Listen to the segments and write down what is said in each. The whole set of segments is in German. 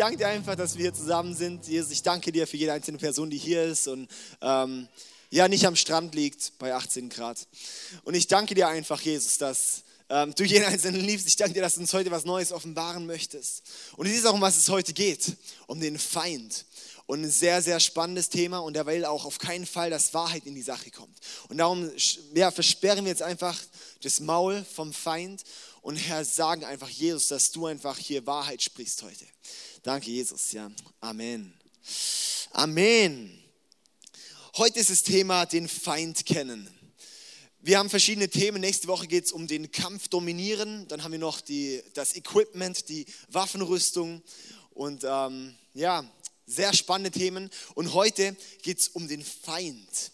Danke dir einfach, dass wir hier zusammen sind. Jesus, ich danke dir für jede einzelne Person, die hier ist und ähm, ja, nicht am Strand liegt bei 18 Grad. Und ich danke dir einfach, Jesus, dass ähm, du jeden Einzelnen liebst. Ich danke dir, dass du uns heute was Neues offenbaren möchtest. Und es ist auch, um was es heute geht, um den Feind. Und ein sehr, sehr spannendes Thema und der will auch auf keinen Fall, dass Wahrheit in die Sache kommt. Und darum ja, versperren wir jetzt einfach das Maul vom Feind und Herr, sagen einfach, Jesus, dass du einfach hier Wahrheit sprichst heute. Danke, Jesus. Ja, Amen. Amen. Heute ist das Thema den Feind kennen. Wir haben verschiedene Themen. Nächste Woche geht es um den Kampf dominieren. Dann haben wir noch die, das Equipment, die Waffenrüstung. Und ähm, ja, sehr spannende Themen. Und heute geht es um den Feind.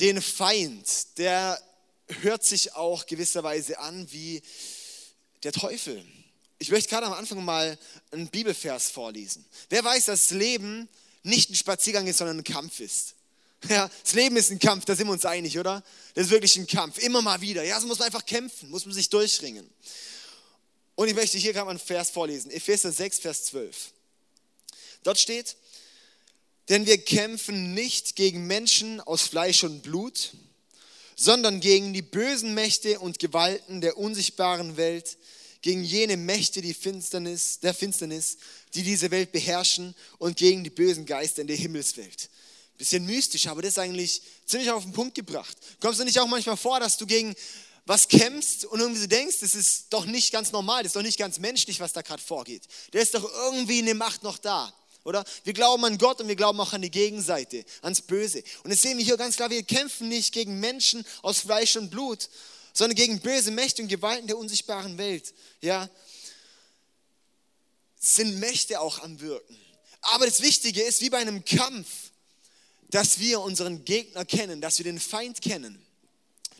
Den Feind, der hört sich auch gewisserweise an wie der Teufel. Ich möchte gerade am Anfang mal einen Bibelvers vorlesen. Wer weiß, dass das Leben nicht ein Spaziergang ist, sondern ein Kampf ist? Ja, das Leben ist ein Kampf, da sind wir uns einig, oder? Das ist wirklich ein Kampf, immer mal wieder. Ja, so muss man einfach kämpfen, muss man sich durchringen. Und ich möchte hier gerade mal einen Vers vorlesen, Epheser 6, Vers 12. Dort steht, denn wir kämpfen nicht gegen Menschen aus Fleisch und Blut, sondern gegen die bösen Mächte und Gewalten der unsichtbaren Welt, gegen jene Mächte die Finsternis, der Finsternis, die diese Welt beherrschen und gegen die bösen Geister in der Himmelswelt. Bisschen mystisch, aber das ist eigentlich ziemlich auf den Punkt gebracht. Kommst du nicht auch manchmal vor, dass du gegen was kämpfst und irgendwie so denkst, das ist doch nicht ganz normal, das ist doch nicht ganz menschlich, was da gerade vorgeht. Da ist doch irgendwie eine Macht noch da. Oder? Wir glauben an Gott und wir glauben auch an die Gegenseite, ans Böse. Und jetzt sehen wir hier ganz klar, wir kämpfen nicht gegen Menschen aus Fleisch und Blut, sondern gegen böse Mächte und Gewalten der unsichtbaren Welt. Ja? Sind Mächte auch am Wirken. Aber das Wichtige ist, wie bei einem Kampf, dass wir unseren Gegner kennen, dass wir den Feind kennen.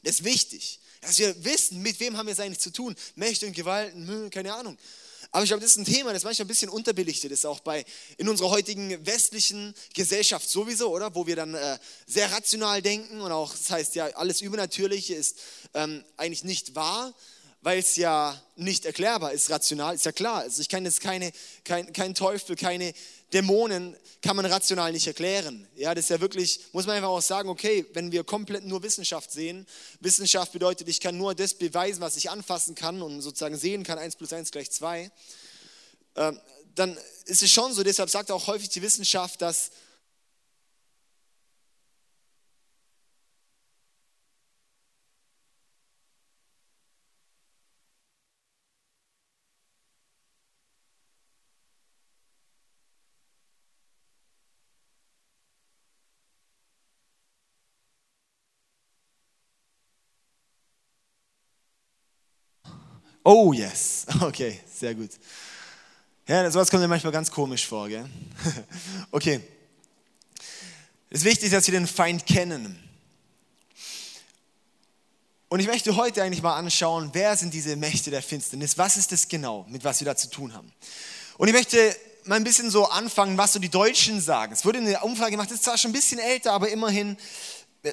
Das ist wichtig, dass wir wissen, mit wem haben wir es eigentlich zu tun. Mächte und Gewalten, hm, keine Ahnung. Aber ich glaube, das ist ein Thema, das manchmal ein bisschen unterbelichtet ist, auch bei, in unserer heutigen westlichen Gesellschaft sowieso, oder? Wo wir dann äh, sehr rational denken und auch, das heißt ja, alles Übernatürliche ist ähm, eigentlich nicht wahr, weil es ja nicht erklärbar ist, rational, ist ja klar. Also ich kann jetzt keine, kein, kein Teufel, keine Dämonen kann man rational nicht erklären. Ja, das ist ja wirklich, muss man einfach auch sagen, okay, wenn wir komplett nur Wissenschaft sehen, Wissenschaft bedeutet, ich kann nur das beweisen, was ich anfassen kann und sozusagen sehen kann, 1 plus 1 gleich 2, äh, dann ist es schon so, deshalb sagt auch häufig die Wissenschaft, dass Oh yes, okay, sehr gut. Ja, sowas kommt mir manchmal ganz komisch vor, gell? Okay. Es ist wichtig, dass wir den Feind kennen. Und ich möchte heute eigentlich mal anschauen, wer sind diese Mächte der Finsternis? Was ist das genau, mit was wir da zu tun haben? Und ich möchte mal ein bisschen so anfangen, was so die Deutschen sagen. Es wurde eine Umfrage gemacht, ist zwar schon ein bisschen älter, aber immerhin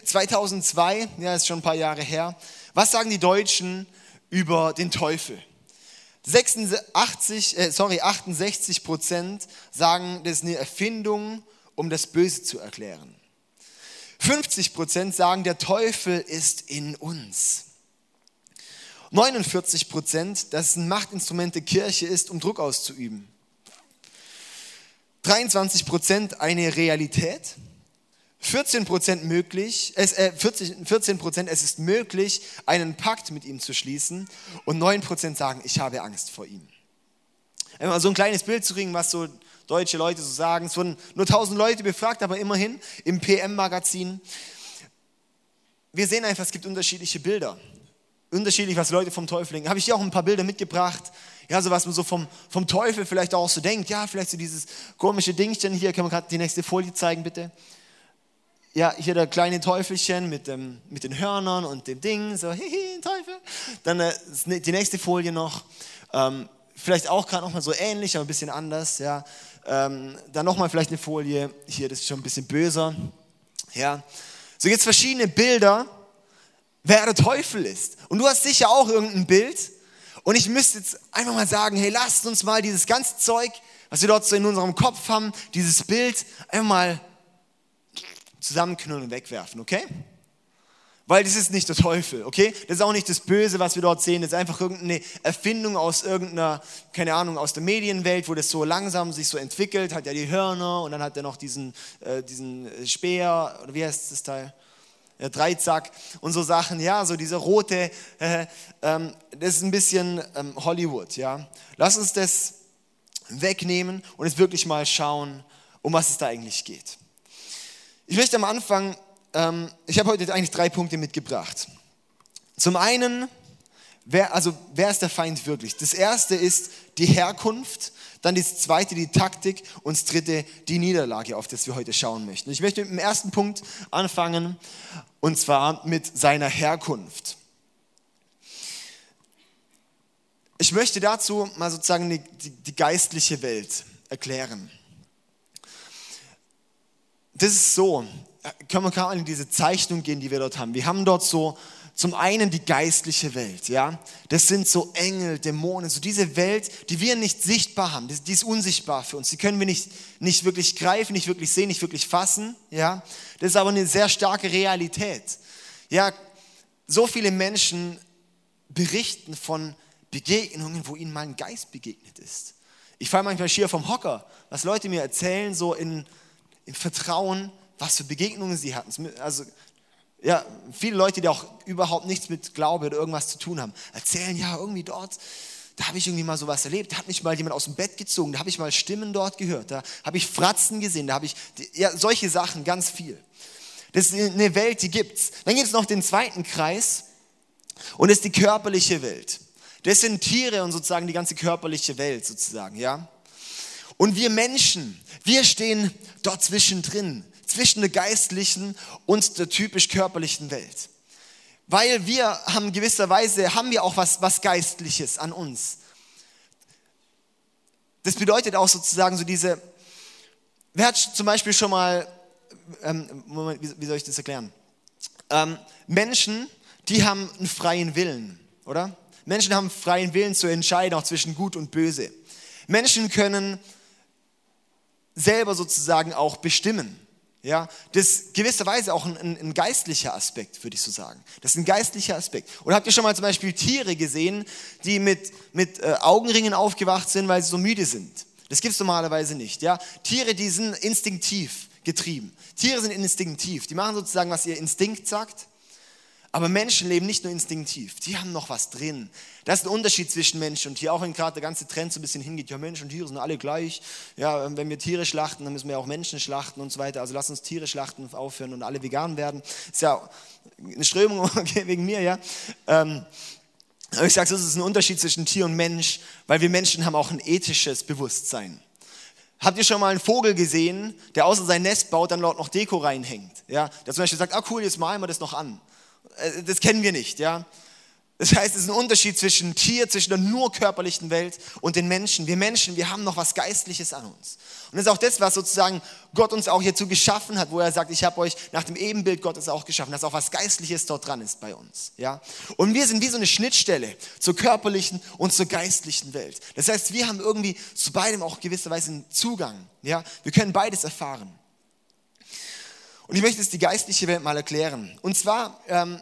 2002, ja, ist schon ein paar Jahre her. Was sagen die Deutschen über den Teufel. 86, äh, sorry, 68 Prozent sagen, das ist eine Erfindung, um das Böse zu erklären. 50 Prozent sagen, der Teufel ist in uns. 49 Prozent, dass es ein Machtinstrument der Kirche ist, um Druck auszuüben. 23 Prozent eine Realität. 14 Prozent möglich, es, äh, 14, 14 Prozent, es ist möglich, einen Pakt mit ihm zu schließen und 9 Prozent sagen, ich habe Angst vor ihm. Einmal so ein kleines Bild zu kriegen, was so deutsche Leute so sagen. Es wurden nur 1000 Leute befragt, aber immerhin im PM-Magazin. Wir sehen einfach, es gibt unterschiedliche Bilder. Unterschiedlich, was Leute vom Teufel denken. Habe ich hier auch ein paar Bilder mitgebracht. Ja, so was man so vom, vom Teufel vielleicht auch so denkt. Ja, vielleicht so dieses komische Dingchen hier. Können wir gerade die nächste Folie zeigen, bitte? Ja, hier der kleine Teufelchen mit, dem, mit den Hörnern und dem Ding, so, hihi, Teufel. Dann äh, die nächste Folie noch, ähm, vielleicht auch gerade nochmal so ähnlich, aber ein bisschen anders, ja. Ähm, dann nochmal vielleicht eine Folie, hier, das ist schon ein bisschen böser, ja. So jetzt verschiedene Bilder, wer der Teufel ist. Und du hast sicher auch irgendein Bild. Und ich müsste jetzt einfach mal sagen, hey, lasst uns mal dieses ganze Zeug, was wir dort so in unserem Kopf haben, dieses Bild einfach mal zusammenknüllen und wegwerfen, okay? Weil das ist nicht der Teufel, okay? Das ist auch nicht das Böse, was wir dort sehen. Das ist einfach irgendeine Erfindung aus irgendeiner, keine Ahnung, aus der Medienwelt, wo das so langsam sich so entwickelt. Hat ja die Hörner und dann hat er noch diesen, äh, diesen Speer, oder wie heißt das Teil? Der Dreizack und so Sachen, ja, so diese rote, äh, ähm, das ist ein bisschen ähm, Hollywood, ja. Lass uns das wegnehmen und jetzt wirklich mal schauen, um was es da eigentlich geht. Ich möchte am Anfang ähm, ich habe heute eigentlich drei Punkte mitgebracht. Zum einen, wer, also wer ist der Feind wirklich? Das erste ist die Herkunft, dann das zweite die Taktik und das dritte die Niederlage, auf das wir heute schauen möchten. Ich möchte mit dem ersten Punkt anfangen und zwar mit seiner Herkunft. Ich möchte dazu mal sozusagen die, die, die geistliche Welt erklären. Das ist so, können wir gerade in diese Zeichnung gehen, die wir dort haben. Wir haben dort so zum einen die geistliche Welt, ja. Das sind so Engel, Dämonen, so diese Welt, die wir nicht sichtbar haben. Die, ist unsichtbar für uns. Die können wir nicht, nicht wirklich greifen, nicht wirklich sehen, nicht wirklich fassen, ja. Das ist aber eine sehr starke Realität. Ja, so viele Menschen berichten von Begegnungen, wo ihnen mal ein Geist begegnet ist. Ich falle manchmal schier vom Hocker, was Leute mir erzählen, so in, in Vertrauen, was für Begegnungen sie hatten. Also, ja, viele Leute, die auch überhaupt nichts mit Glaube oder irgendwas zu tun haben, erzählen, ja, irgendwie dort, da habe ich irgendwie mal sowas erlebt. Da hat mich mal jemand aus dem Bett gezogen, da habe ich mal Stimmen dort gehört, da habe ich Fratzen gesehen, da habe ich, ja, solche Sachen, ganz viel. Das ist eine Welt, die gibt's. Dann gibt es noch den zweiten Kreis und das ist die körperliche Welt. Das sind Tiere und sozusagen die ganze körperliche Welt sozusagen, ja. Und wir Menschen, wir stehen dort zwischendrin zwischen der geistlichen und der typisch körperlichen Welt. Weil wir haben gewisserweise, haben wir auch was, was Geistliches an uns. Das bedeutet auch sozusagen so diese, wer hat zum Beispiel schon mal, ähm, Moment, wie, soll ich das erklären? Ähm, Menschen, die haben einen freien Willen, oder? Menschen haben freien Willen zu entscheiden, auch zwischen gut und böse. Menschen können selber sozusagen auch bestimmen. Ja, das ist gewisserweise auch ein, ein, ein, geistlicher Aspekt, würde ich so sagen. Das ist ein geistlicher Aspekt. Oder habt ihr schon mal zum Beispiel Tiere gesehen, die mit, mit äh, Augenringen aufgewacht sind, weil sie so müde sind? Das gibt es normalerweise nicht. Ja? Tiere, die sind instinktiv getrieben. Tiere sind instinktiv. Die machen sozusagen, was ihr Instinkt sagt. Aber Menschen leben nicht nur instinktiv, die haben noch was drin. Das ist ein Unterschied zwischen Menschen und Tier, auch wenn gerade der ganze Trend so ein bisschen hingeht, ja Mensch und Tiere sind alle gleich. Ja, wenn wir Tiere schlachten, dann müssen wir auch Menschen schlachten und so weiter. Also lass uns Tiere schlachten aufhören und alle vegan werden. Ist ja eine Strömung wegen mir, ja. Ähm, aber ich sage, das ist ein Unterschied zwischen Tier und Mensch, weil wir Menschen haben auch ein ethisches Bewusstsein. Habt ihr schon mal einen Vogel gesehen, der außer sein Nest baut, dann dort noch Deko reinhängt? Ja, der zum Beispiel sagt, ah cool, jetzt malen wir das noch an. Äh, das kennen wir nicht, ja. Das heißt, es ist ein Unterschied zwischen Tier, zwischen der nur körperlichen Welt und den Menschen. Wir Menschen, wir haben noch was Geistliches an uns. Und das ist auch das, was sozusagen Gott uns auch hierzu geschaffen hat, wo er sagt, ich habe euch nach dem Ebenbild Gottes auch geschaffen, dass auch was Geistliches dort dran ist bei uns. Ja? Und wir sind wie so eine Schnittstelle zur körperlichen und zur geistlichen Welt. Das heißt, wir haben irgendwie zu beidem auch gewisserweise einen Zugang. Ja? Wir können beides erfahren. Und ich möchte jetzt die geistliche Welt mal erklären. Und zwar ähm,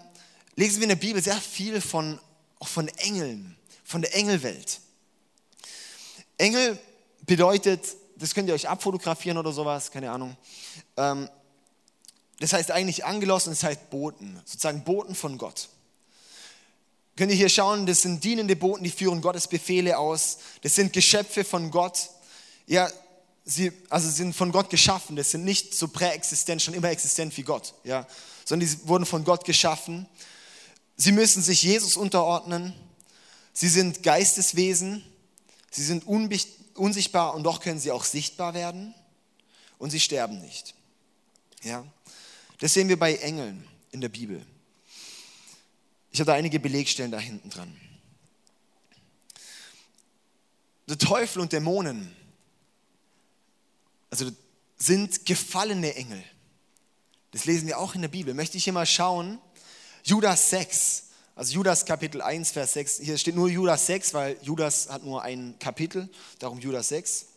lesen wir in der Bibel sehr viel von, auch von Engeln, von der Engelwelt. Engel bedeutet, das könnt ihr euch abfotografieren oder sowas, keine Ahnung. Ähm, das heißt eigentlich Angelos und das heißt Boten, sozusagen Boten von Gott. Könnt ihr hier schauen, das sind dienende Boten, die führen Gottes Befehle aus. Das sind Geschöpfe von Gott. Ja, sie also sind von Gott geschaffen, das sind nicht so präexistent, schon immer existent wie Gott, ja, sondern die wurden von Gott geschaffen. Sie müssen sich Jesus unterordnen. Sie sind Geisteswesen. Sie sind unsichtbar und doch können sie auch sichtbar werden. Und sie sterben nicht. Ja, das sehen wir bei Engeln in der Bibel. Ich habe da einige Belegstellen da hinten dran. Der Teufel und Dämonen also sind gefallene Engel. Das lesen wir auch in der Bibel. Möchte ich hier mal schauen. Judas 6. Also Judas Kapitel 1, Vers 6. Hier steht nur Judas 6, weil Judas hat nur ein Kapitel, darum Judas 6.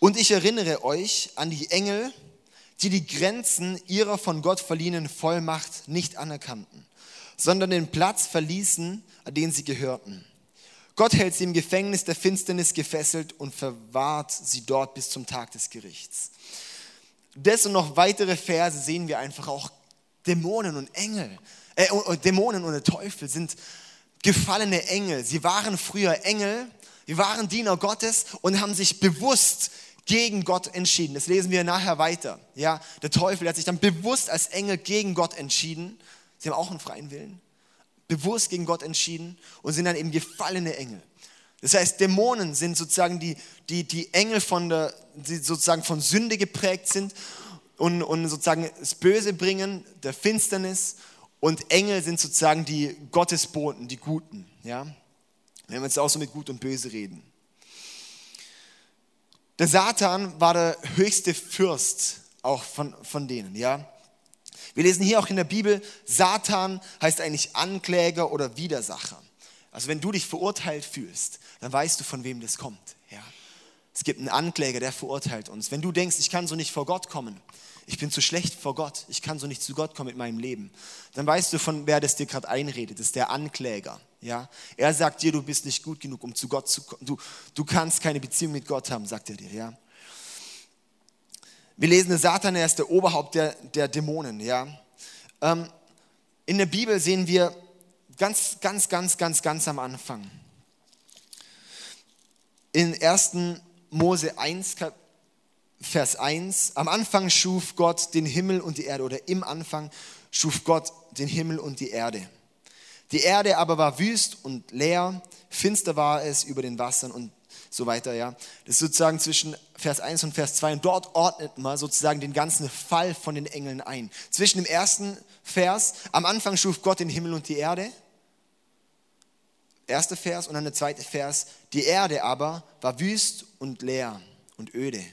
Und ich erinnere euch an die Engel, die die Grenzen ihrer von Gott verliehenen Vollmacht nicht anerkannten, sondern den Platz verließen, an den sie gehörten. Gott hält sie im Gefängnis der Finsternis gefesselt und verwahrt sie dort bis zum Tag des Gerichts. Das und noch weitere Verse sehen wir einfach auch Dämonen und Engel äh, Dämonen und der Teufel sind gefallene Engel. Sie waren früher Engel, sie waren Diener Gottes und haben sich bewusst gegen Gott entschieden. Das lesen wir nachher weiter. Ja, der Teufel hat sich dann bewusst als Engel gegen Gott entschieden. Sie haben auch einen freien Willen. Bewusst gegen Gott entschieden und sind dann eben gefallene Engel. Das heißt, Dämonen sind sozusagen die, die, die Engel von der, die sozusagen von Sünde geprägt sind und, und sozusagen das Böse bringen, der Finsternis und Engel sind sozusagen die Gottesboten, die Guten. Ja? Wenn wir jetzt auch so mit Gut und Böse reden. Der Satan war der höchste Fürst auch von, von denen. Ja? Wir lesen hier auch in der Bibel, Satan heißt eigentlich Ankläger oder Widersacher. Also wenn du dich verurteilt fühlst, dann weißt du, von wem das kommt. Ja? Es gibt einen Ankläger, der verurteilt uns. Wenn du denkst, ich kann so nicht vor Gott kommen, ich bin zu schlecht vor Gott, ich kann so nicht zu Gott kommen mit meinem Leben, dann weißt du, von wer das dir gerade einredet, das ist der Ankläger. Ja? Er sagt dir, du bist nicht gut genug, um zu Gott zu kommen. Du, du kannst keine Beziehung mit Gott haben, sagt er dir. Ja? Wir lesen, der Satan, er ist der Oberhaupt der, der Dämonen. Ja? Ähm, in der Bibel sehen wir ganz, ganz, ganz, ganz, ganz am Anfang. In 1. Mose 1, Vers 1, am Anfang schuf Gott den Himmel und die Erde oder im Anfang schuf Gott den Himmel und die Erde. Die Erde aber war wüst und leer, finster war es über den Wassern und so weiter, ja. Das ist sozusagen zwischen Vers 1 und Vers 2 und dort ordnet man sozusagen den ganzen Fall von den Engeln ein. Zwischen dem ersten Vers, am Anfang schuf Gott den Himmel und die Erde, erster Vers und dann der zweite Vers, die Erde aber war wüst und leer und öde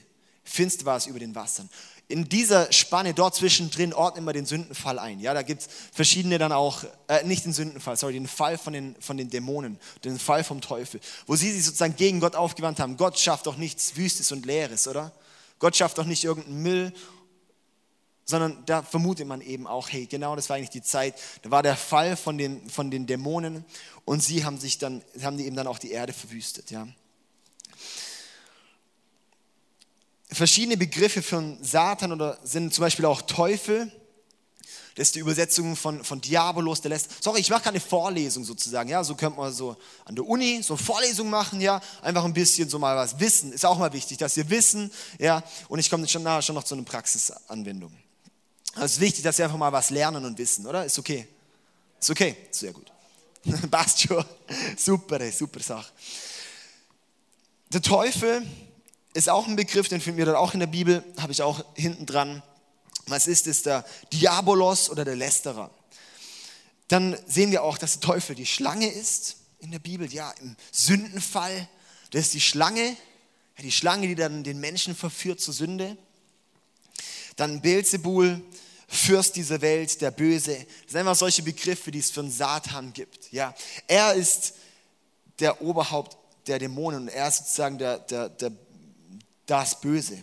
finster war es über den Wassern. In dieser Spanne dort zwischendrin ordnen wir den Sündenfall ein. Ja, da gibt es verschiedene dann auch, äh, nicht den Sündenfall, sorry, den Fall von den, von den Dämonen, den Fall vom Teufel, wo sie sich sozusagen gegen Gott aufgewandt haben. Gott schafft doch nichts Wüstes und Leeres, oder? Gott schafft doch nicht irgendeinen Müll, sondern da vermutet man eben auch, hey, genau das war eigentlich die Zeit, da war der Fall von den, von den Dämonen und sie haben sich dann, haben die eben dann auch die Erde verwüstet, ja. Verschiedene Begriffe für Satan oder sind zum Beispiel auch Teufel. Das ist die Übersetzung von, von Diabolos, der lässt. Sorry, ich mache keine Vorlesung sozusagen. Ja, so könnte man so an der Uni so eine Vorlesung machen. Ja, einfach ein bisschen so mal was wissen. Ist auch mal wichtig, dass wir wissen. Ja, und ich komme schon nachher schon noch zu einer Praxisanwendung. Also es ist wichtig, dass wir einfach mal was lernen und wissen, oder? Ist okay. Ist okay, sehr gut. Passt schon. Super, super Sache. Der Teufel ist auch ein Begriff, den finden wir dann auch in der Bibel, habe ich auch hinten dran. Was ist es, der Diabolos oder der Lästerer? Dann sehen wir auch, dass der Teufel die Schlange ist in der Bibel, ja, im Sündenfall. Das ist die Schlange, die Schlange, die dann den Menschen verführt zur Sünde. Dann Beelzebul, Fürst dieser Welt, der Böse. Das sind einfach solche Begriffe, die es für einen Satan gibt. Ja, er ist der Oberhaupt der Dämonen und er ist sozusagen der, der, der das Böse.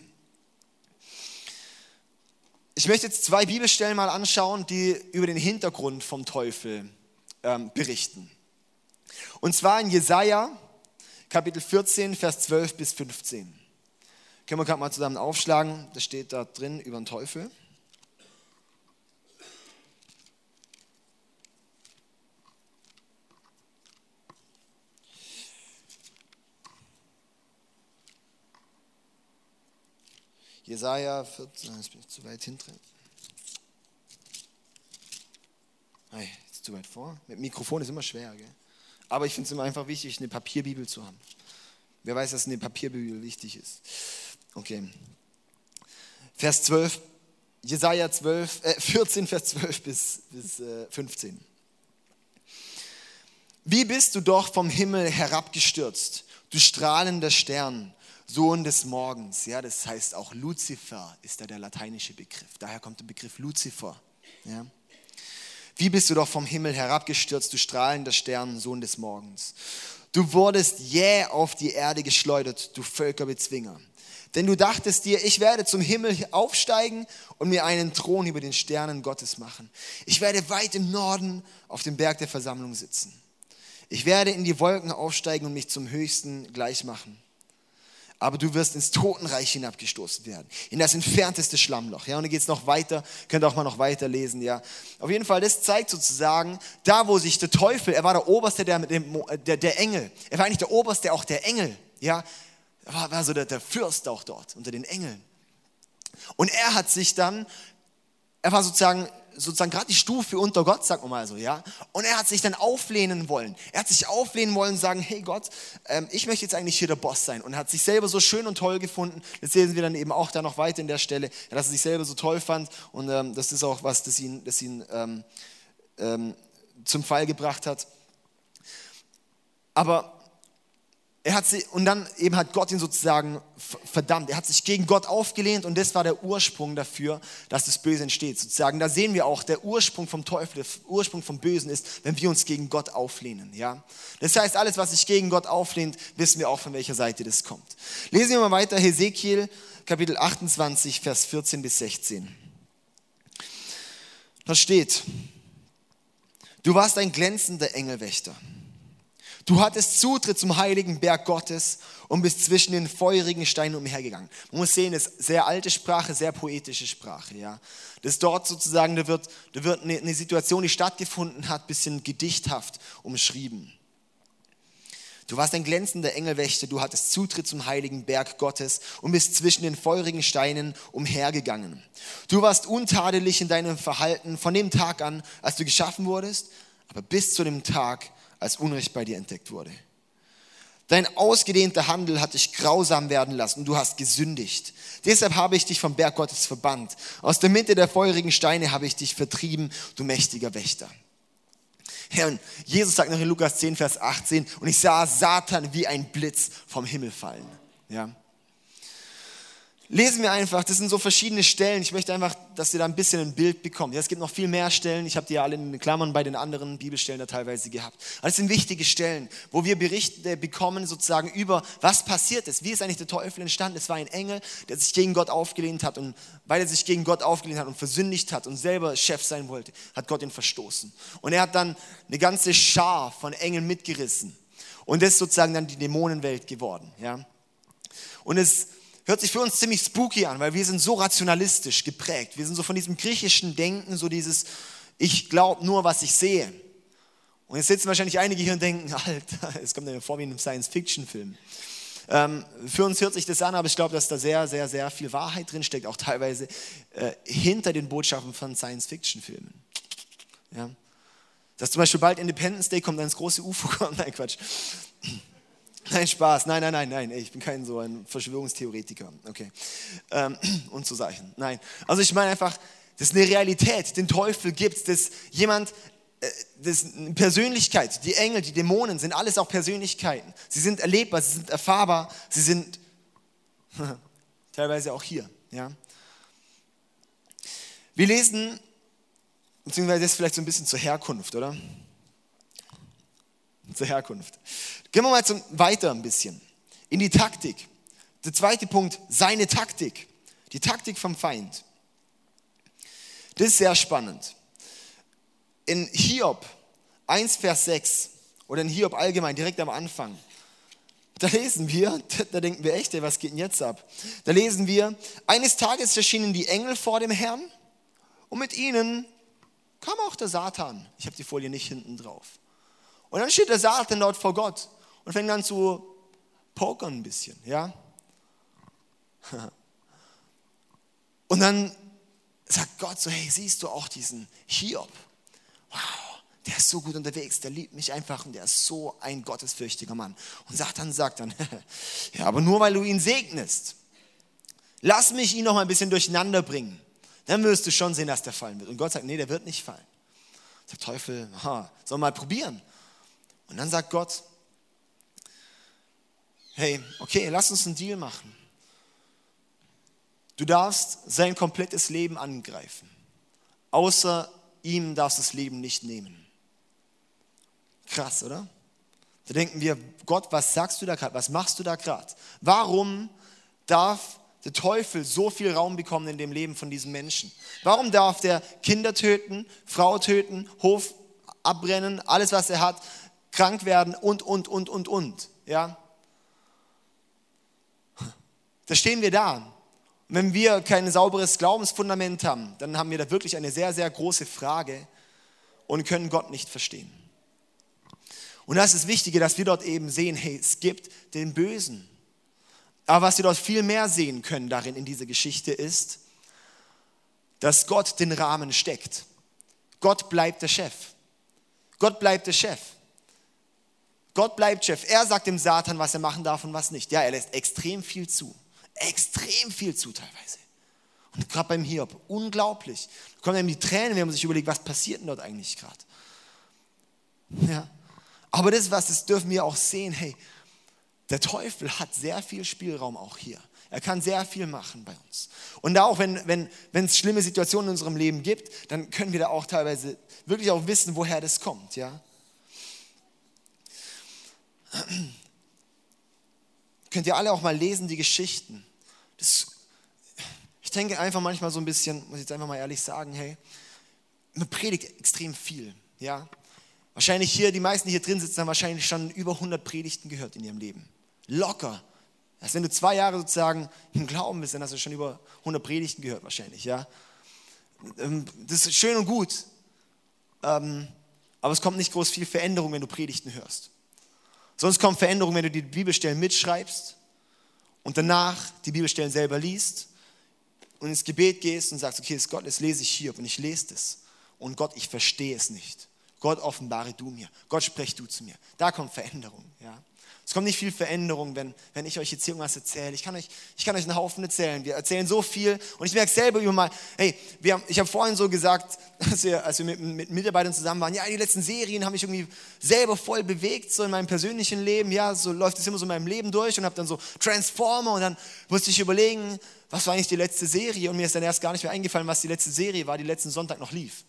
Ich möchte jetzt zwei Bibelstellen mal anschauen, die über den Hintergrund vom Teufel ähm, berichten. Und zwar in Jesaja, Kapitel 14, Vers 12 bis 15. Können wir gerade mal zusammen aufschlagen. Das steht da drin über den Teufel. Jesaja 14, jetzt bin ich zu weit hinten. Hey, jetzt zu weit vor. Mit Mikrofon ist immer schwer, gell? Aber ich finde es immer einfach wichtig, eine Papierbibel zu haben. Wer weiß, dass eine Papierbibel wichtig ist? Okay. Vers 12, Jesaja 12, äh, 14, Vers 12 bis, bis äh, 15. Wie bist du doch vom Himmel herabgestürzt, du strahlender Stern, Sohn des Morgens. Ja, das heißt auch Luzifer ist da der lateinische Begriff. Daher kommt der Begriff Luzifer. Ja. Wie bist du doch vom Himmel herabgestürzt, du strahlender Stern, Sohn des Morgens. Du wurdest jäh auf die Erde geschleudert, du Völkerbezwinger. Denn du dachtest dir, ich werde zum Himmel aufsteigen und mir einen Thron über den Sternen Gottes machen. Ich werde weit im Norden auf dem Berg der Versammlung sitzen. Ich werde in die Wolken aufsteigen und mich zum Höchsten gleich machen. Aber du wirst ins Totenreich hinabgestoßen werden, in das entfernteste Schlammloch. Ja, und dann geht es noch weiter, könnt ihr auch mal noch weiter lesen. Ja, auf jeden Fall, das zeigt sozusagen, da wo sich der Teufel, er war der Oberste der, der, der Engel, er war eigentlich der Oberste auch der Engel. Ja, er war, war so der, der Fürst auch dort unter den Engeln. Und er hat sich dann, er war sozusagen sozusagen gerade die Stufe unter Gott, sagt man mal so, ja. Und er hat sich dann auflehnen wollen. Er hat sich auflehnen wollen und sagen, hey Gott, ähm, ich möchte jetzt eigentlich hier der Boss sein. Und er hat sich selber so schön und toll gefunden. Das sehen wir dann eben auch da noch weiter in der Stelle, dass er sich selber so toll fand. Und ähm, das ist auch was, das ihn, das ihn ähm, ähm zum Fall gebracht hat. Aber er hat sie, und dann eben hat Gott ihn sozusagen verdammt. Er hat sich gegen Gott aufgelehnt und das war der Ursprung dafür, dass das Böse entsteht. Sozusagen, da sehen wir auch, der Ursprung vom Teufel, der Ursprung vom Bösen ist, wenn wir uns gegen Gott auflehnen. Ja? Das heißt, alles, was sich gegen Gott auflehnt, wissen wir auch, von welcher Seite das kommt. Lesen wir mal weiter, Hesekiel, Kapitel 28, Vers 14 bis 16. Da steht, du warst ein glänzender Engelwächter. Du hattest Zutritt zum heiligen Berg Gottes und bist zwischen den feurigen Steinen umhergegangen. Man muss sehen, das ist sehr alte Sprache, sehr poetische Sprache. Ja. Das dort sozusagen, da wird, da wird eine, eine Situation, die stattgefunden hat, ein bisschen gedichthaft umschrieben. Du warst ein glänzender Engelwächter, du hattest Zutritt zum heiligen Berg Gottes und bist zwischen den feurigen Steinen umhergegangen. Du warst untadelig in deinem Verhalten von dem Tag an, als du geschaffen wurdest, aber bis zu dem Tag, als Unrecht bei dir entdeckt wurde. Dein ausgedehnter Handel hat dich grausam werden lassen und du hast gesündigt. Deshalb habe ich dich vom Berg Gottes verbannt. Aus der Mitte der feurigen Steine habe ich dich vertrieben, du mächtiger Wächter. Herr, Jesus sagt noch in Lukas 10, Vers 18, und ich sah Satan wie ein Blitz vom Himmel fallen. Ja lesen wir einfach, das sind so verschiedene Stellen. Ich möchte einfach, dass ihr da ein bisschen ein Bild bekommt. Ja, es gibt noch viel mehr Stellen. Ich habe die ja alle in den Klammern bei den anderen Bibelstellen da teilweise gehabt. Aber das sind wichtige Stellen, wo wir Berichte bekommen sozusagen über, was passiert ist. Wie ist eigentlich der Teufel entstanden? Es war ein Engel, der sich gegen Gott aufgelehnt hat. Und weil er sich gegen Gott aufgelehnt hat und versündigt hat und selber Chef sein wollte, hat Gott ihn verstoßen. Und er hat dann eine ganze Schar von Engeln mitgerissen. Und das ist sozusagen dann die Dämonenwelt geworden. Ja? Und es hört sich für uns ziemlich spooky an, weil wir sind so rationalistisch geprägt. Wir sind so von diesem griechischen Denken, so dieses, ich glaube nur, was ich sehe. Und jetzt sitzen wahrscheinlich einige hier und denken, Alter, es kommt mir vor wie in einem Science-Fiction-Film. Ähm, für uns hört sich das an, aber ich glaube, dass da sehr, sehr, sehr viel Wahrheit drin steckt, auch teilweise äh, hinter den Botschaften von Science-Fiction-Filmen. Ja? Dass zum Beispiel bald Independence Day kommt, dann das große UFO kommt. Nein, Quatsch. Nein, Spaß. Nein, nein, nein, nein. Ich bin kein so ein Verschwörungstheoretiker. Okay. Ähm, und so Sachen. Nein. Also ich meine einfach, das ist eine Realität. Den Teufel gibt es. Jemand, äh, das ist eine Persönlichkeit. Die Engel, die Dämonen sind alles auch Persönlichkeiten. Sie sind erlebbar, sie sind erfahrbar, sie sind teilweise auch hier. Ja. Wir lesen, beziehungsweise das vielleicht so ein bisschen zur Herkunft, oder? Zur Herkunft. Gehen wir mal zum, weiter ein bisschen. In die Taktik. Der zweite Punkt, seine Taktik. Die Taktik vom Feind. Das ist sehr spannend. In Hiob 1, Vers 6 oder in Hiob allgemein, direkt am Anfang, da lesen wir, da denken wir echt, ey, was geht denn jetzt ab? Da lesen wir, eines Tages erschienen die Engel vor dem Herrn und mit ihnen kam auch der Satan. Ich habe die Folie nicht hinten drauf. Und dann steht der Satan dort vor Gott und fängt an zu pokern ein bisschen, ja. Und dann sagt Gott so, hey, siehst du auch diesen Hiob? Wow, der ist so gut unterwegs, der liebt mich einfach und der ist so ein gottesfürchtiger Mann. Und Satan sagt dann, ja, aber nur weil du ihn segnest, lass mich ihn noch mal ein bisschen durcheinander bringen. Dann wirst du schon sehen, dass der fallen wird. Und Gott sagt, nee, der wird nicht fallen. Der Teufel, ha, soll mal probieren. Und dann sagt Gott, hey, okay, lass uns einen Deal machen. Du darfst sein komplettes Leben angreifen, außer ihm darfst du das Leben nicht nehmen. Krass, oder? Da denken wir, Gott, was sagst du da gerade? Was machst du da gerade? Warum darf der Teufel so viel Raum bekommen in dem Leben von diesen Menschen? Warum darf der Kinder töten, Frau töten, Hof abbrennen, alles was er hat, krank werden und, und, und, und, und? Ja? Da stehen wir da. Und wenn wir kein sauberes Glaubensfundament haben, dann haben wir da wirklich eine sehr, sehr große Frage und können Gott nicht verstehen. Und das ist das Wichtige, dass wir dort eben sehen, hey, es gibt den Bösen. Aber was wir dort viel mehr sehen können darin in dieser Geschichte ist, dass Gott den Rahmen steckt. Gott bleibt der Chef. Gott bleibt der Chef. Gott bleibt Chef. Er sagt dem Satan, was er machen darf und was nicht. Ja, er lässt extrem viel zu. Extrem viel zu teilweise. Und gerade beim Hiob, unglaublich. Da kommen einem die Tränen, wenn man sich überlegt, was passiert denn dort eigentlich gerade. Ja. Aber das was, das dürfen wir auch sehen. Hey, der Teufel hat sehr viel Spielraum auch hier. Er kann sehr viel machen bei uns. Und da auch, wenn, wenn, wenn es schlimme Situationen in unserem Leben gibt, dann können wir da auch teilweise wirklich auch wissen, woher das kommt. Ja? Könnt ihr alle auch mal lesen, die Geschichten. Das, ich denke einfach manchmal so ein bisschen, muss ich jetzt einfach mal ehrlich sagen, hey, man predigt extrem viel. Ja? Wahrscheinlich hier, die meisten, die hier drin sitzen, haben wahrscheinlich schon über 100 Predigten gehört in ihrem Leben. Locker. Also wenn du zwei Jahre sozusagen im Glauben bist, dann hast du schon über 100 Predigten gehört wahrscheinlich, ja. Ähm, das ist schön und gut. Ähm, aber es kommt nicht groß viel Veränderung, wenn du Predigten hörst. Sonst kommt Veränderung, wenn du die Bibelstellen mitschreibst und danach die Bibelstellen selber liest und ins Gebet gehst und sagst, okay, das Gott, das lese ich hier und ich lese das. Und Gott, ich verstehe es nicht. Gott, offenbare du mir. Gott, sprech du zu mir. Da kommt Veränderung. Ja. Es kommt nicht viel Veränderung, wenn, wenn ich euch jetzt irgendwas erzähle. Ich kann, euch, ich kann euch einen Haufen erzählen. Wir erzählen so viel und ich merke selber immer mal, hey, wir haben, ich habe vorhin so gesagt, als wir, als wir mit, mit Mitarbeitern zusammen waren, ja, die letzten Serien haben mich irgendwie selber voll bewegt, so in meinem persönlichen Leben. Ja, so läuft es immer so in meinem Leben durch und habe dann so Transformer und dann musste ich überlegen, was war eigentlich die letzte Serie und mir ist dann erst gar nicht mehr eingefallen, was die letzte Serie war, die letzten Sonntag noch lief.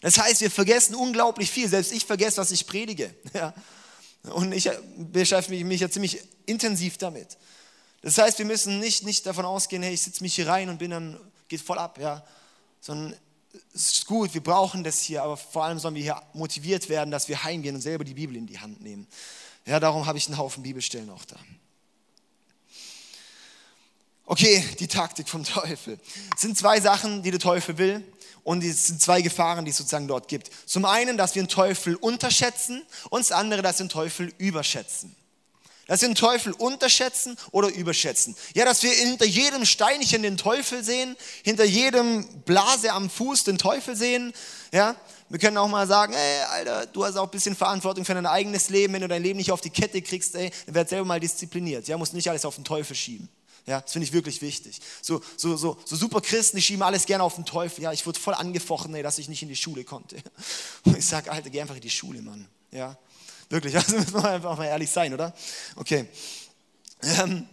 Das heißt, wir vergessen unglaublich viel. Selbst ich vergesse, was ich predige. Ja. Und ich beschäftige mich ja ziemlich intensiv damit. Das heißt, wir müssen nicht, nicht davon ausgehen, hey, ich sitze mich hier rein und bin dann, geht voll ab, ja. Sondern es ist gut, wir brauchen das hier, aber vor allem sollen wir hier motiviert werden, dass wir heimgehen und selber die Bibel in die Hand nehmen. Ja, darum habe ich einen Haufen Bibelstellen auch da. Okay, die Taktik vom Teufel. Es sind zwei Sachen, die der Teufel will. Und es sind zwei Gefahren, die es sozusagen dort gibt. Zum einen, dass wir den Teufel unterschätzen und das andere, dass wir den Teufel überschätzen. Dass wir den Teufel unterschätzen oder überschätzen. Ja, dass wir hinter jedem Steinchen den Teufel sehen, hinter jedem Blase am Fuß den Teufel sehen. Ja, wir können auch mal sagen, ey, Alter, du hast auch ein bisschen Verantwortung für dein eigenes Leben. Wenn du dein Leben nicht auf die Kette kriegst, ey, dann werd selber mal diszipliniert. Ja, musst nicht alles auf den Teufel schieben. Ja, das finde ich wirklich wichtig. So, so, so, so super Christen, die schieben alles gerne auf den Teufel. Ja, ich wurde voll angefochten, ey, dass ich nicht in die Schule konnte. Und ich sage, Alter, geh einfach in die Schule, Mann. Ja, wirklich, also müssen wir einfach mal ehrlich sein, oder? Okay. Ähm.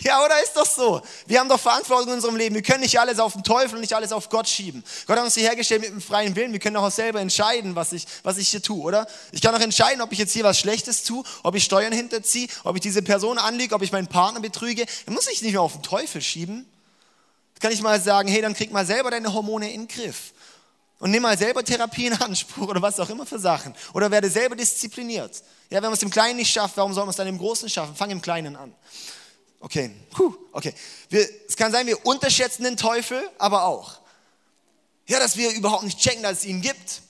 Ja, oder ist doch so? Wir haben doch Verantwortung in unserem Leben. Wir können nicht alles auf den Teufel und nicht alles auf Gott schieben. Gott hat uns hier hergestellt mit einem freien Willen. Wir können doch auch selber entscheiden, was ich, was ich hier tue, oder? Ich kann auch entscheiden, ob ich jetzt hier was Schlechtes tue, ob ich Steuern hinterziehe, ob ich diese Person anlüge, ob ich meinen Partner betrüge. Dann muss ich nicht mehr auf den Teufel schieben. Dann kann ich mal sagen, hey, dann krieg mal selber deine Hormone in den Griff. Und nimm mal selber Therapie in Anspruch oder was auch immer für Sachen. Oder werde selber diszipliniert. Ja, wenn man es im Kleinen nicht schafft, warum soll man es dann im Großen schaffen? Fang im Kleinen an. Okay, Puh, okay. Wir, es kann sein, wir unterschätzen den Teufel, aber auch. Ja, dass wir überhaupt nicht checken, dass es ihn gibt.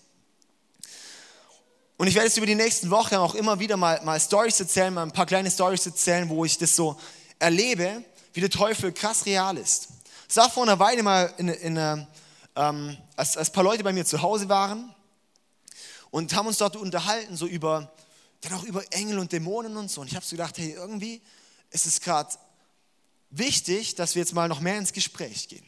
Und ich werde jetzt über die nächsten Wochen auch immer wieder mal, mal Stories erzählen, mal ein paar kleine Stories erzählen, wo ich das so erlebe, wie der Teufel krass real ist. Es war vor einer Weile mal, in, in, ähm, als, als ein paar Leute bei mir zu Hause waren und haben uns dort unterhalten, so über, dann auch über Engel und Dämonen und so. Und ich habe so gedacht, hey, irgendwie ist es gerade wichtig, dass wir jetzt mal noch mehr ins Gespräch gehen.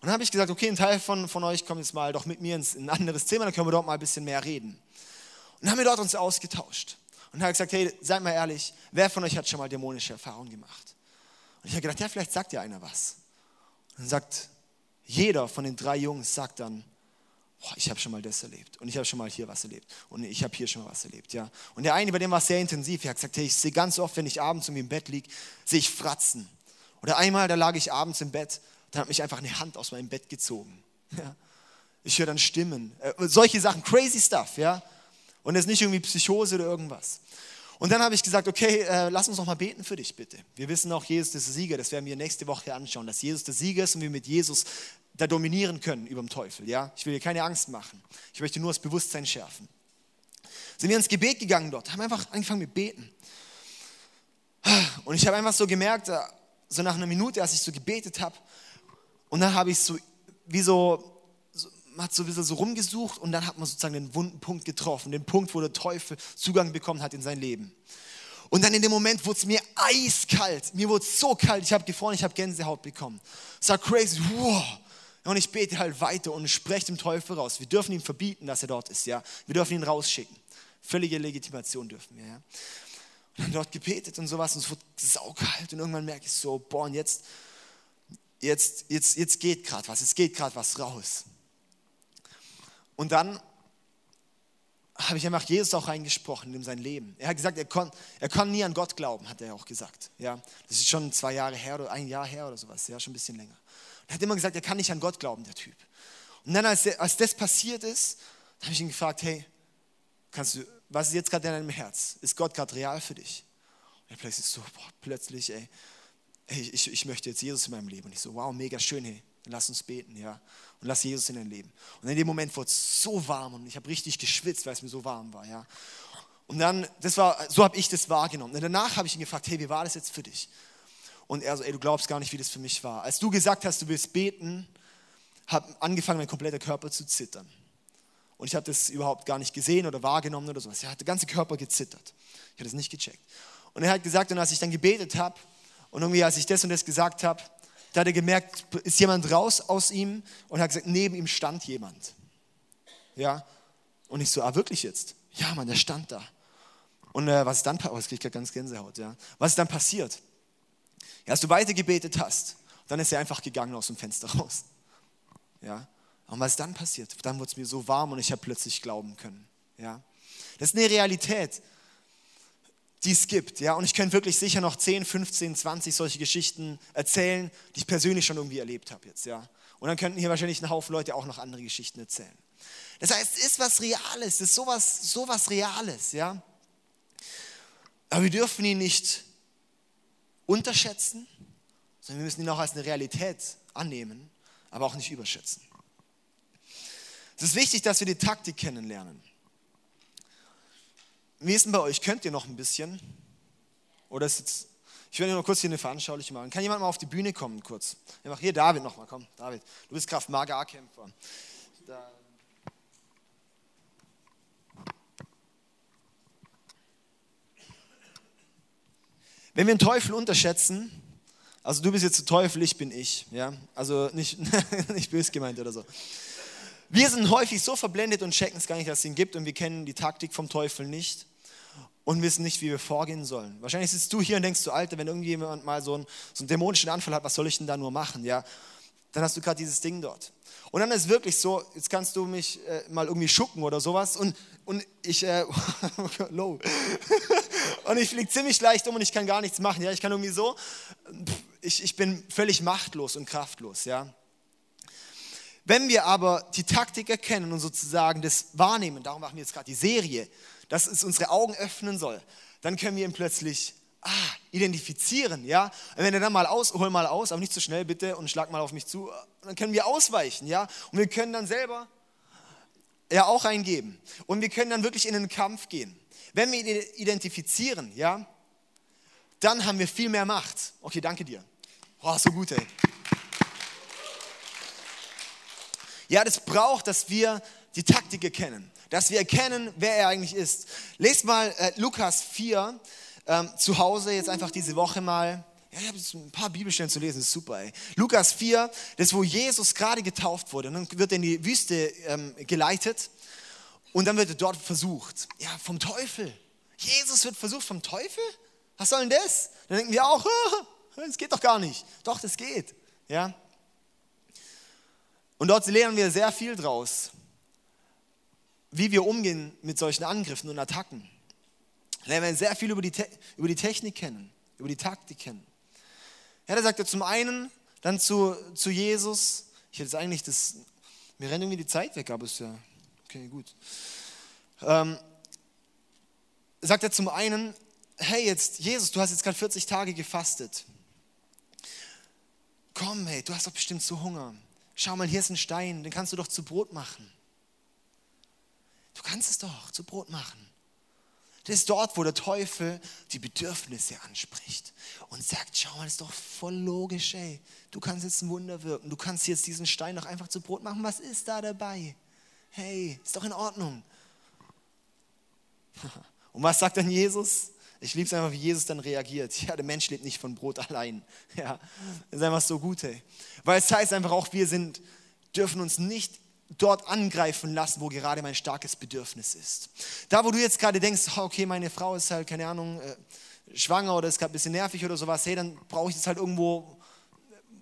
Und dann habe ich gesagt, okay, ein Teil von, von euch kommt jetzt mal doch mit mir ins, in ein anderes Zimmer, dann können wir dort mal ein bisschen mehr reden. Und dann haben wir dort uns ausgetauscht. Und habe gesagt, hey, seid mal ehrlich, wer von euch hat schon mal dämonische Erfahrungen gemacht? Und ich habe gedacht, ja, vielleicht sagt dir einer was. Und dann sagt jeder von den drei Jungs, sagt dann, boah, ich habe schon mal das erlebt und ich habe schon mal hier was erlebt und ich habe hier schon mal was erlebt, ja. Und der eine, bei dem war es sehr intensiv, er hat gesagt, hey, ich sehe ganz oft, wenn ich abends irgendwie im Bett liege, sehe ich Fratzen. Oder einmal, da lag ich abends im Bett, da hat mich einfach eine Hand aus meinem Bett gezogen. Ja. Ich höre dann Stimmen, äh, solche Sachen, crazy stuff, ja. Und das ist nicht irgendwie Psychose oder irgendwas. Und dann habe ich gesagt, okay, äh, lass uns noch mal beten für dich, bitte. Wir wissen auch, Jesus ist der Sieger, das werden wir nächste Woche anschauen, dass Jesus der Sieger ist und wir mit Jesus da dominieren können über den Teufel. Ja? Ich will dir keine Angst machen. Ich möchte nur das Bewusstsein schärfen. Sind wir ins Gebet gegangen dort, haben einfach angefangen mit Beten. Und ich habe einfach so gemerkt, äh, so nach einer Minute, als ich so gebetet habe, und dann habe ich so, wie so, so hat so ein bisschen so rumgesucht und dann hat man sozusagen den wunden Punkt getroffen, den Punkt, wo der Teufel Zugang bekommen hat in sein Leben. Und dann in dem Moment wurde es mir eiskalt. Mir wurde es so kalt, ich habe gefroren, ich habe Gänsehaut bekommen. Es war crazy. Wow. Und ich bete halt weiter und spreche dem Teufel raus. Wir dürfen ihm verbieten, dass er dort ist. Ja? Wir dürfen ihn rausschicken. Völlige Legitimation dürfen wir. Ja? Dann dort gebetet und sowas und es wurde saukalt und irgendwann merke ich so, boah, und jetzt, jetzt, jetzt, jetzt geht gerade was, es geht gerade was raus. Und dann habe ich einfach Jesus auch reingesprochen in sein Leben. Er hat gesagt, er kann, er kann nie an Gott glauben, hat er auch gesagt. Ja, das ist schon zwei Jahre her oder ein Jahr her oder sowas, ja, schon ein bisschen länger. Er hat immer gesagt, er kann nicht an Gott glauben, der Typ. Und dann, als, als das passiert ist, habe ich ihn gefragt, hey, kannst du, was ist jetzt gerade in deinem Herz? Ist Gott gerade real für dich? Und plötzlich so, boah, plötzlich, ey, ich, ich möchte jetzt Jesus in meinem Leben. Und ich so, wow, mega schön, hey, lass uns beten, ja. Und lass Jesus in dein Leben. Und in dem Moment wurde es so warm und ich habe richtig geschwitzt, weil es mir so warm war, ja. Und dann, das war, so habe ich das wahrgenommen. Und danach habe ich ihn gefragt, hey, wie war das jetzt für dich? Und er so, ey, du glaubst gar nicht, wie das für mich war. Als du gesagt hast, du willst beten, hat angefangen, mein kompletter Körper zu zittern. Und ich habe das überhaupt gar nicht gesehen oder wahrgenommen oder sowas. Er hat der ganze Körper gezittert. Ich habe das nicht gecheckt. Und er hat gesagt, und als ich dann gebetet habe und irgendwie als ich das und das gesagt habe, da hat er gemerkt, ist jemand raus aus ihm und hat gesagt, neben ihm stand jemand. Ja. Und ich so, ah, wirklich jetzt? Ja, Mann, der stand da. Und äh, was ist dann, oh, das kriege ich ganz Gänsehaut, ja. Was ist dann passiert? Ja, als du weiter gebetet hast, dann ist er einfach gegangen aus dem Fenster raus. Ja. Und was dann passiert? Dann wurde es mir so warm und ich habe plötzlich glauben können. Ja. Das ist eine Realität, die es gibt. Ja. Und ich könnte wirklich sicher noch 10, 15, 20 solche Geschichten erzählen, die ich persönlich schon irgendwie erlebt habe jetzt. Ja. Und dann könnten hier wahrscheinlich ein Haufen Leute auch noch andere Geschichten erzählen. Das heißt, es ist was Reales, es ist sowas, sowas Reales. Ja. Aber wir dürfen ihn nicht unterschätzen, sondern wir müssen ihn auch als eine Realität annehmen, aber auch nicht überschätzen. Es ist wichtig, dass wir die Taktik kennenlernen. Wie ist denn bei euch? Könnt ihr noch ein bisschen? Oder ist jetzt, ich werde nur kurz hier eine Veranschaulichung machen. Kann jemand mal auf die Bühne kommen kurz? Einfach hier, David nochmal, komm, David. Du bist Kraft-Maga-Kämpfer. Da. Wenn wir den Teufel unterschätzen, also du bist jetzt der Teufel, ich bin ich, ja, also nicht, nicht bös gemeint oder so. Wir sind häufig so verblendet und checken es gar nicht, dass es ihn gibt und wir kennen die Taktik vom Teufel nicht und wissen nicht, wie wir vorgehen sollen. Wahrscheinlich sitzt du hier und denkst du, Alter, wenn irgendjemand mal so einen, so einen dämonischen Anfall hat, was soll ich denn da nur machen, ja? Dann hast du gerade dieses Ding dort. Und dann ist es wirklich so, jetzt kannst du mich äh, mal irgendwie schucken oder sowas und, und ich, äh, low. und ich fliege ziemlich leicht um und ich kann gar nichts machen. Ja, ich kann irgendwie so, ich, ich bin völlig machtlos und kraftlos. Ja. Wenn wir aber die Taktik erkennen und sozusagen das wahrnehmen, darum machen wir jetzt gerade die Serie, dass es unsere Augen öffnen soll, dann können wir ihn plötzlich ah, identifizieren, ja. Und wenn er dann mal aus, hol mal aus, aber nicht zu so schnell bitte und schlag mal auf mich zu, dann können wir ausweichen, ja. Und wir können dann selber ja auch eingeben. Und wir können dann wirklich in den Kampf gehen. Wenn wir ihn identifizieren, ja, dann haben wir viel mehr Macht. Okay, danke dir. Oh, so gut, ey. Ja, das braucht, dass wir die Taktik erkennen, dass wir erkennen, wer er eigentlich ist. Lest mal äh, Lukas 4 ähm, zu Hause jetzt einfach diese Woche mal. Ja, ich habe ein paar Bibelstellen zu lesen, ist super. Ey. Lukas 4, das wo Jesus gerade getauft wurde. Und dann wird er in die Wüste ähm, geleitet und dann wird er dort versucht. Ja, vom Teufel. Jesus wird versucht vom Teufel? Was soll denn das? Dann denken wir auch, das geht doch gar nicht. Doch, das geht. Ja. Und dort lernen wir sehr viel draus. wie wir umgehen mit solchen Angriffen und Attacken. Lernen wir sehr viel über die, über die Technik kennen, über die Taktik kennen. Ja, da sagt er zum einen dann zu, zu Jesus, ich hätte jetzt eigentlich das, mir rennt irgendwie die Zeit weg, aber ist ja, okay, gut. Ähm, sagt er zum einen, hey, jetzt, Jesus, du hast jetzt gerade 40 Tage gefastet. Komm, hey, du hast doch bestimmt so Hunger. Schau mal, hier ist ein Stein, den kannst du doch zu Brot machen. Du kannst es doch zu Brot machen. Das ist dort, wo der Teufel die Bedürfnisse anspricht und sagt, schau mal, das ist doch voll logisch, ey. Du kannst jetzt ein Wunder wirken. Du kannst jetzt diesen Stein doch einfach zu Brot machen. Was ist da dabei? Hey, ist doch in Ordnung. Und was sagt dann Jesus? Ich liebe es einfach, wie Jesus dann reagiert. Ja, der Mensch lebt nicht von Brot allein. Ja, das ist einfach so gut, ey. Weil es heißt einfach auch, wir sind, dürfen uns nicht dort angreifen lassen, wo gerade mein starkes Bedürfnis ist. Da, wo du jetzt gerade denkst, okay, meine Frau ist halt, keine Ahnung, äh, schwanger oder ist gerade ein bisschen nervig oder sowas, hey, dann brauche ich das halt irgendwo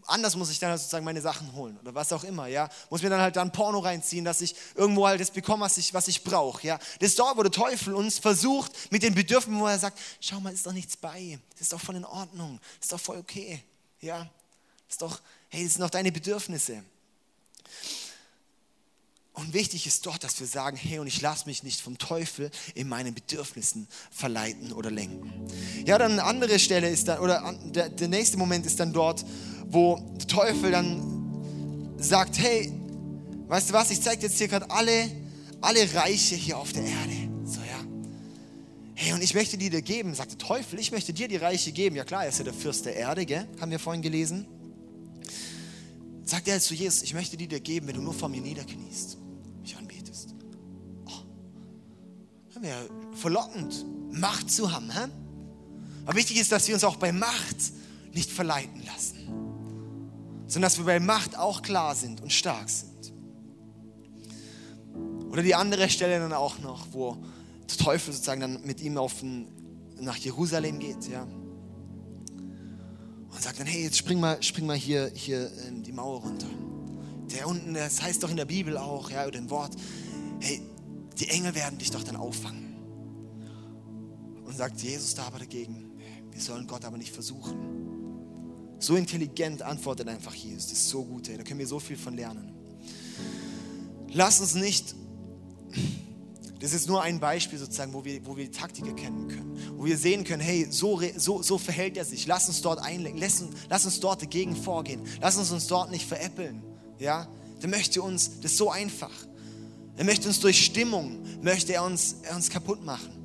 anders muss ich dann sozusagen meine Sachen holen oder was auch immer, ja. Muss mir dann halt dann Porno reinziehen, dass ich irgendwo halt das bekomme, was ich, was ich brauche, ja. Das ist dort, wo der Teufel uns versucht, mit den Bedürfnissen, wo er sagt, schau mal, ist doch nichts bei, das ist doch voll in Ordnung, das ist doch voll okay, ja. Das ist doch, hey, das sind doch deine Bedürfnisse. Und wichtig ist doch, dass wir sagen, hey, und ich lasse mich nicht vom Teufel in meinen Bedürfnissen verleiten oder lenken. Ja, dann eine andere Stelle ist dann, oder der, der nächste Moment ist dann dort, wo der Teufel dann sagt, hey, weißt du was, ich zeige jetzt hier gerade alle, alle Reiche hier auf der Erde. So, ja. Hey, und ich möchte die dir geben, sagt der Teufel, ich möchte dir die Reiche geben. Ja klar, er ist ja der Fürst der Erde, gell? haben wir vorhin gelesen. Sagt er zu Jesus, ich möchte die dir geben, wenn du nur vor mir niederkniest, mich anbetest. Oh, wäre verlockend, Macht zu haben. Hä? Aber wichtig ist, dass wir uns auch bei Macht nicht verleiten lassen sondern dass wir bei Macht auch klar sind und stark sind. Oder die andere Stelle dann auch noch, wo der Teufel sozusagen dann mit ihm auf ein, nach Jerusalem geht, ja. Und sagt dann, hey, jetzt spring mal, spring mal hier, hier ähm, die Mauer runter. Der unten, das heißt doch in der Bibel auch, ja, oder im Wort, hey, die Engel werden dich doch dann auffangen. Und sagt Jesus da aber dagegen, wir sollen Gott aber nicht versuchen. So intelligent antwortet einfach Jesus. Das ist so gut, ey. da können wir so viel von lernen. Lass uns nicht, das ist nur ein Beispiel sozusagen, wo wir, wo wir die Taktik erkennen können, wo wir sehen können, hey, so, so, so verhält er sich. Lass uns dort einlenken, lass uns, lass uns dort dagegen vorgehen. Lass uns uns dort nicht veräppeln. Ja? Der möchte uns, das ist so einfach. Er möchte uns durch Stimmung, möchte er uns, er uns kaputt machen.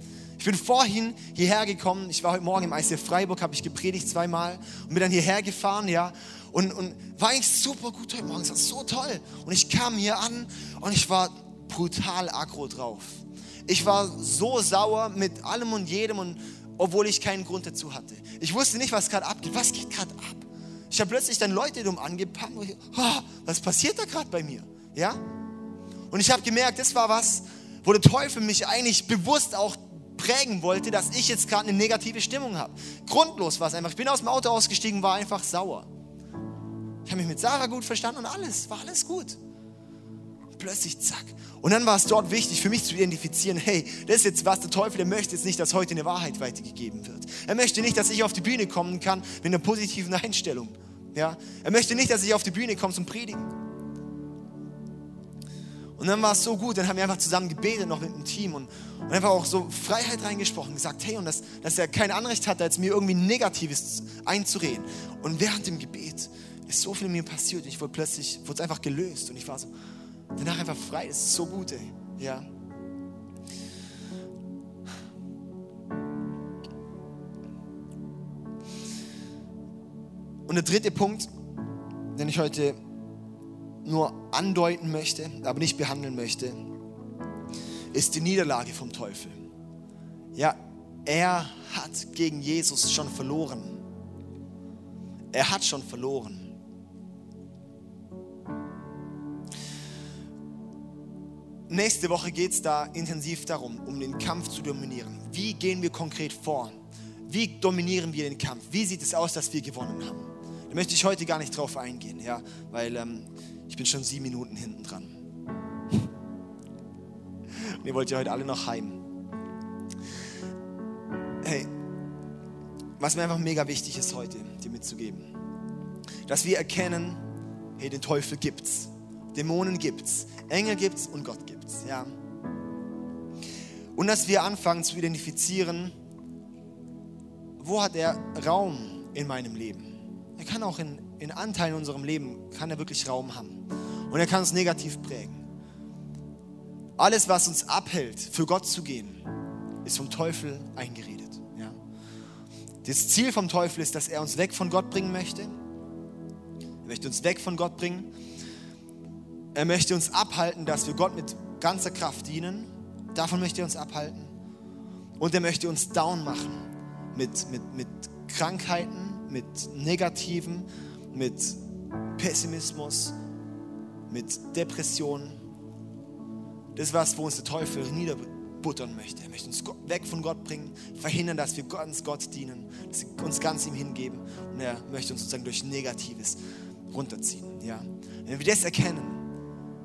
Bin vorhin hierher gekommen, ich war heute Morgen im ICF Freiburg, habe ich gepredigt zweimal und bin dann hierher gefahren, ja. Und, und war eigentlich super gut heute Morgen, es war so toll. Und ich kam hier an und ich war brutal aggro drauf. Ich war so sauer mit allem und jedem und obwohl ich keinen Grund dazu hatte. Ich wusste nicht, was gerade abgeht. Was geht gerade ab? Ich habe plötzlich dann Leute dumm angepackt. Und ich, oh, was passiert da gerade bei mir? Ja? Und ich habe gemerkt, das war was, wo der Teufel mich eigentlich bewusst auch prägen wollte, dass ich jetzt gerade eine negative Stimmung habe. Grundlos war es einfach. Ich bin aus dem Auto ausgestiegen, war einfach sauer. Ich habe mich mit Sarah gut verstanden und alles, war alles gut. Plötzlich zack. Und dann war es dort wichtig für mich zu identifizieren, hey, das ist jetzt was der Teufel, der möchte jetzt nicht, dass heute eine Wahrheit weitergegeben wird. Er möchte nicht, dass ich auf die Bühne kommen kann mit einer positiven Einstellung. Ja? Er möchte nicht, dass ich auf die Bühne komme zum Predigen. Und dann war es so gut, dann haben wir einfach zusammen gebetet, noch mit dem Team und, und einfach auch so Freiheit reingesprochen, gesagt, hey, und dass, dass er kein Anrecht hat, jetzt mir irgendwie Negatives einzureden. Und während dem Gebet ist so viel in mir passiert. Ich wurde plötzlich, wurde es einfach gelöst und ich war so, danach einfach frei. Das ist so gut, ey. Ja. Und der dritte Punkt, den ich heute nur andeuten möchte, aber nicht behandeln möchte, ist die Niederlage vom Teufel. Ja, er hat gegen Jesus schon verloren. Er hat schon verloren. Nächste Woche geht es da intensiv darum, um den Kampf zu dominieren. Wie gehen wir konkret vor? Wie dominieren wir den Kampf? Wie sieht es aus, dass wir gewonnen haben? Da möchte ich heute gar nicht drauf eingehen, ja, weil ähm, ich bin schon sieben Minuten hinten dran. ihr wollt ja heute alle noch heim. Hey, was mir einfach mega wichtig ist heute, dir mitzugeben, dass wir erkennen, hey, den Teufel gibt's, Dämonen gibt's, Engel gibt's und Gott gibt's, ja. Und dass wir anfangen zu identifizieren, wo hat er Raum in meinem Leben? Er kann auch in, in Anteilen in unserem Leben, kann er wirklich Raum haben. Und er kann uns negativ prägen. Alles, was uns abhält, für Gott zu gehen, ist vom Teufel eingeredet. Ja. Das Ziel vom Teufel ist, dass er uns weg von Gott bringen möchte. Er möchte uns weg von Gott bringen. Er möchte uns abhalten, dass wir Gott mit ganzer Kraft dienen. Davon möchte er uns abhalten. Und er möchte uns down machen mit, mit, mit Krankheiten, mit Negativen, mit Pessimismus, mit Depressionen. Das ist was, wo uns der Teufel niederbuttern möchte. Er möchte uns weg von Gott bringen, verhindern, dass wir ganz Gott dienen, dass wir uns ganz ihm hingeben. Und er möchte uns sozusagen durch Negatives runterziehen. Ja. Wenn wir das erkennen,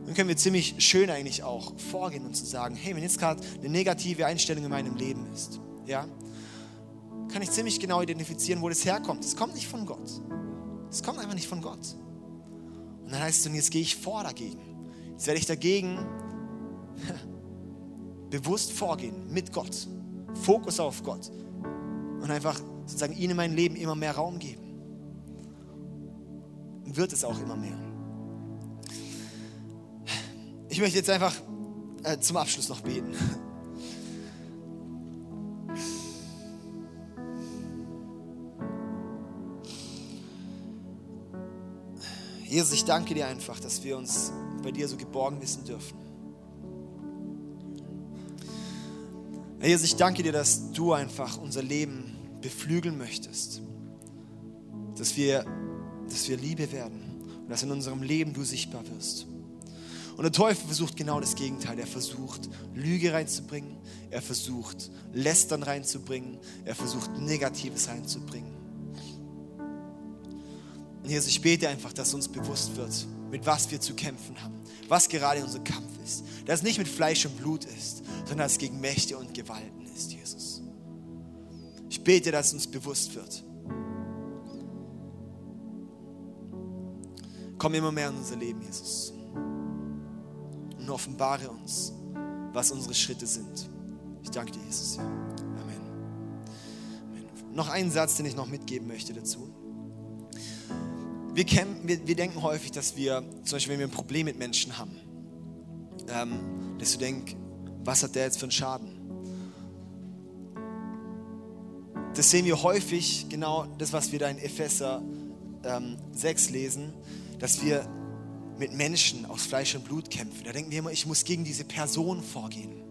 dann können wir ziemlich schön eigentlich auch vorgehen und zu sagen, hey, wenn jetzt gerade eine negative Einstellung in meinem Leben ist, ja, kann ich ziemlich genau identifizieren, wo das herkommt. Es kommt nicht von Gott. Es kommt einfach nicht von Gott. Und dann heißt es, und jetzt gehe ich vor dagegen. Jetzt werde ich dagegen bewusst vorgehen mit Gott. Fokus auf Gott. Und einfach sozusagen ihm in mein Leben immer mehr Raum geben. Und wird es auch immer mehr. Ich möchte jetzt einfach äh, zum Abschluss noch beten. Jesus, ich danke dir einfach, dass wir uns bei dir so geborgen wissen dürfen. Jesus, ich danke dir, dass du einfach unser Leben beflügeln möchtest. Dass wir, dass wir Liebe werden und dass in unserem Leben du sichtbar wirst. Und der Teufel versucht genau das Gegenteil. Er versucht, Lüge reinzubringen. Er versucht, Lästern reinzubringen. Er versucht, Negatives reinzubringen. Und Jesus, ich bete einfach, dass uns bewusst wird, mit was wir zu kämpfen haben, was gerade unser Kampf ist. Dass es nicht mit Fleisch und Blut ist, sondern dass es gegen Mächte und Gewalten ist, Jesus. Ich bete, dass es uns bewusst wird. Komm immer mehr in unser Leben, Jesus. Und offenbare uns, was unsere Schritte sind. Ich danke dir, Jesus. Amen. Amen. Noch einen Satz, den ich noch mitgeben möchte dazu wir, kämpfen, wir, wir, denken häufig, dass wir, zum Beispiel, wenn wir ein Problem mit Menschen haben, ähm, dass du denkst, was hat der jetzt für einen Schaden? Das sehen wir häufig, genau das, was wir da in Epheser ähm, 6 lesen, dass wir mit Menschen aus Fleisch und Blut kämpfen. Da denken wir immer, ich muss gegen diese Person vorgehen.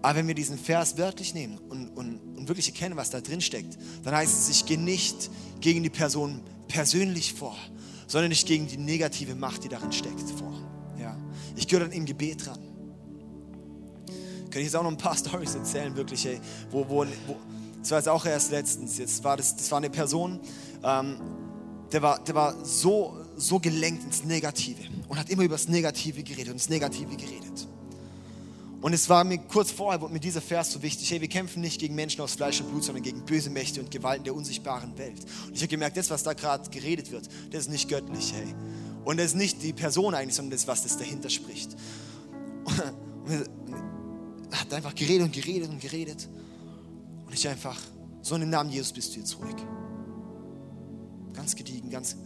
Aber wenn wir diesen Vers wörtlich nehmen und, und, und wirklich erkennen, was da drin steckt, dann heißt es, ich gehe nicht gegen die Person persönlich vor, sondern nicht gegen die negative Macht, die darin steckt, vor. Ja. Ich gehöre dann im Gebet dran. Könnte ich jetzt auch noch ein paar Stories erzählen, wirklich, ey, wo, wo, wo, das war jetzt auch erst letztens, jetzt war das, das war eine Person, ähm, der war, der war so, so gelenkt ins Negative und hat immer über das Negative geredet und das Negative geredet. Und es war mir kurz vorher, wurde mir dieser Vers so wichtig, hey, wir kämpfen nicht gegen Menschen aus Fleisch und Blut, sondern gegen böse Mächte und Gewalten der unsichtbaren Welt. Und ich habe gemerkt, das, was da gerade geredet wird, das ist nicht göttlich, hey. Und das ist nicht die Person eigentlich, sondern das, was das dahinter spricht. Und er hat einfach geredet und geredet und geredet. Und ich einfach, so in dem Namen Jesus bist du jetzt ruhig. Ganz gediegen, ganz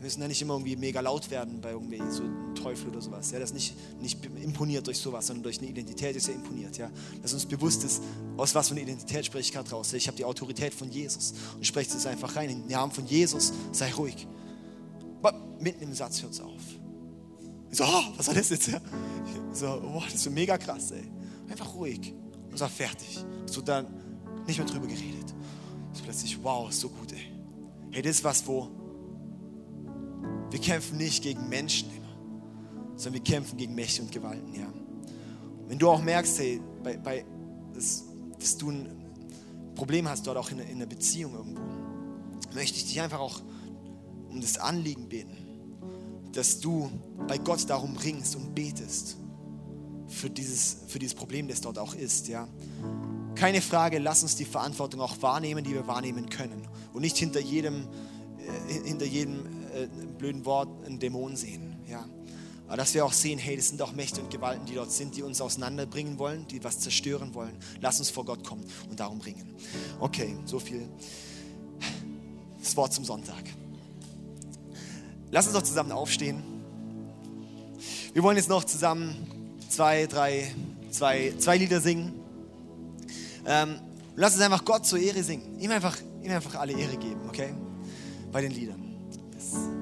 wir müssen ja nicht immer irgendwie mega laut werden bei irgendwie so einem Teufel oder sowas. Ja, das nicht, nicht imponiert durch sowas, sondern durch eine Identität ist ja imponiert. Ja, dass uns bewusst ist, aus was für eine Identität spreche ich gerade raus. Ich habe die Autorität von Jesus und spreche es einfach rein. Im Namen von Jesus, sei ruhig. Aber mitten im Satz hört es auf. Ich so, oh, was war das jetzt? Ja? So, oh, das ist so mega krass, ey. Einfach ruhig und sag fertig. So dann nicht mehr drüber geredet. So plötzlich, wow, ist so gut, ey. Hey, das ist was, wo wir kämpfen nicht gegen Menschen sondern wir kämpfen gegen Mächte und Gewalten, ja. Wenn du auch merkst, hey, bei, bei, dass, dass du ein Problem hast dort auch in, in einer Beziehung irgendwo, möchte ich dich einfach auch um das Anliegen beten, dass du bei Gott darum ringst und betest für dieses, für dieses Problem, das dort auch ist. Ja. Keine Frage, lass uns die Verantwortung auch wahrnehmen, die wir wahrnehmen können. Und nicht hinter jedem, äh, hinter jedem äh, blöden Wort einen Dämon sehen. Ja. Aber dass wir auch sehen, hey, das sind auch Mächte und Gewalten, die dort sind, die uns auseinanderbringen wollen, die was zerstören wollen. Lass uns vor Gott kommen und darum ringen. Okay, so viel. Das Wort zum Sonntag. Lass uns doch zusammen aufstehen. Wir wollen jetzt noch zusammen zwei, drei, zwei, zwei Lieder singen. Ähm, lass uns einfach Gott zur Ehre singen. Ihm einfach, ihm einfach alle Ehre geben, okay? Bei den Liedern. Yes.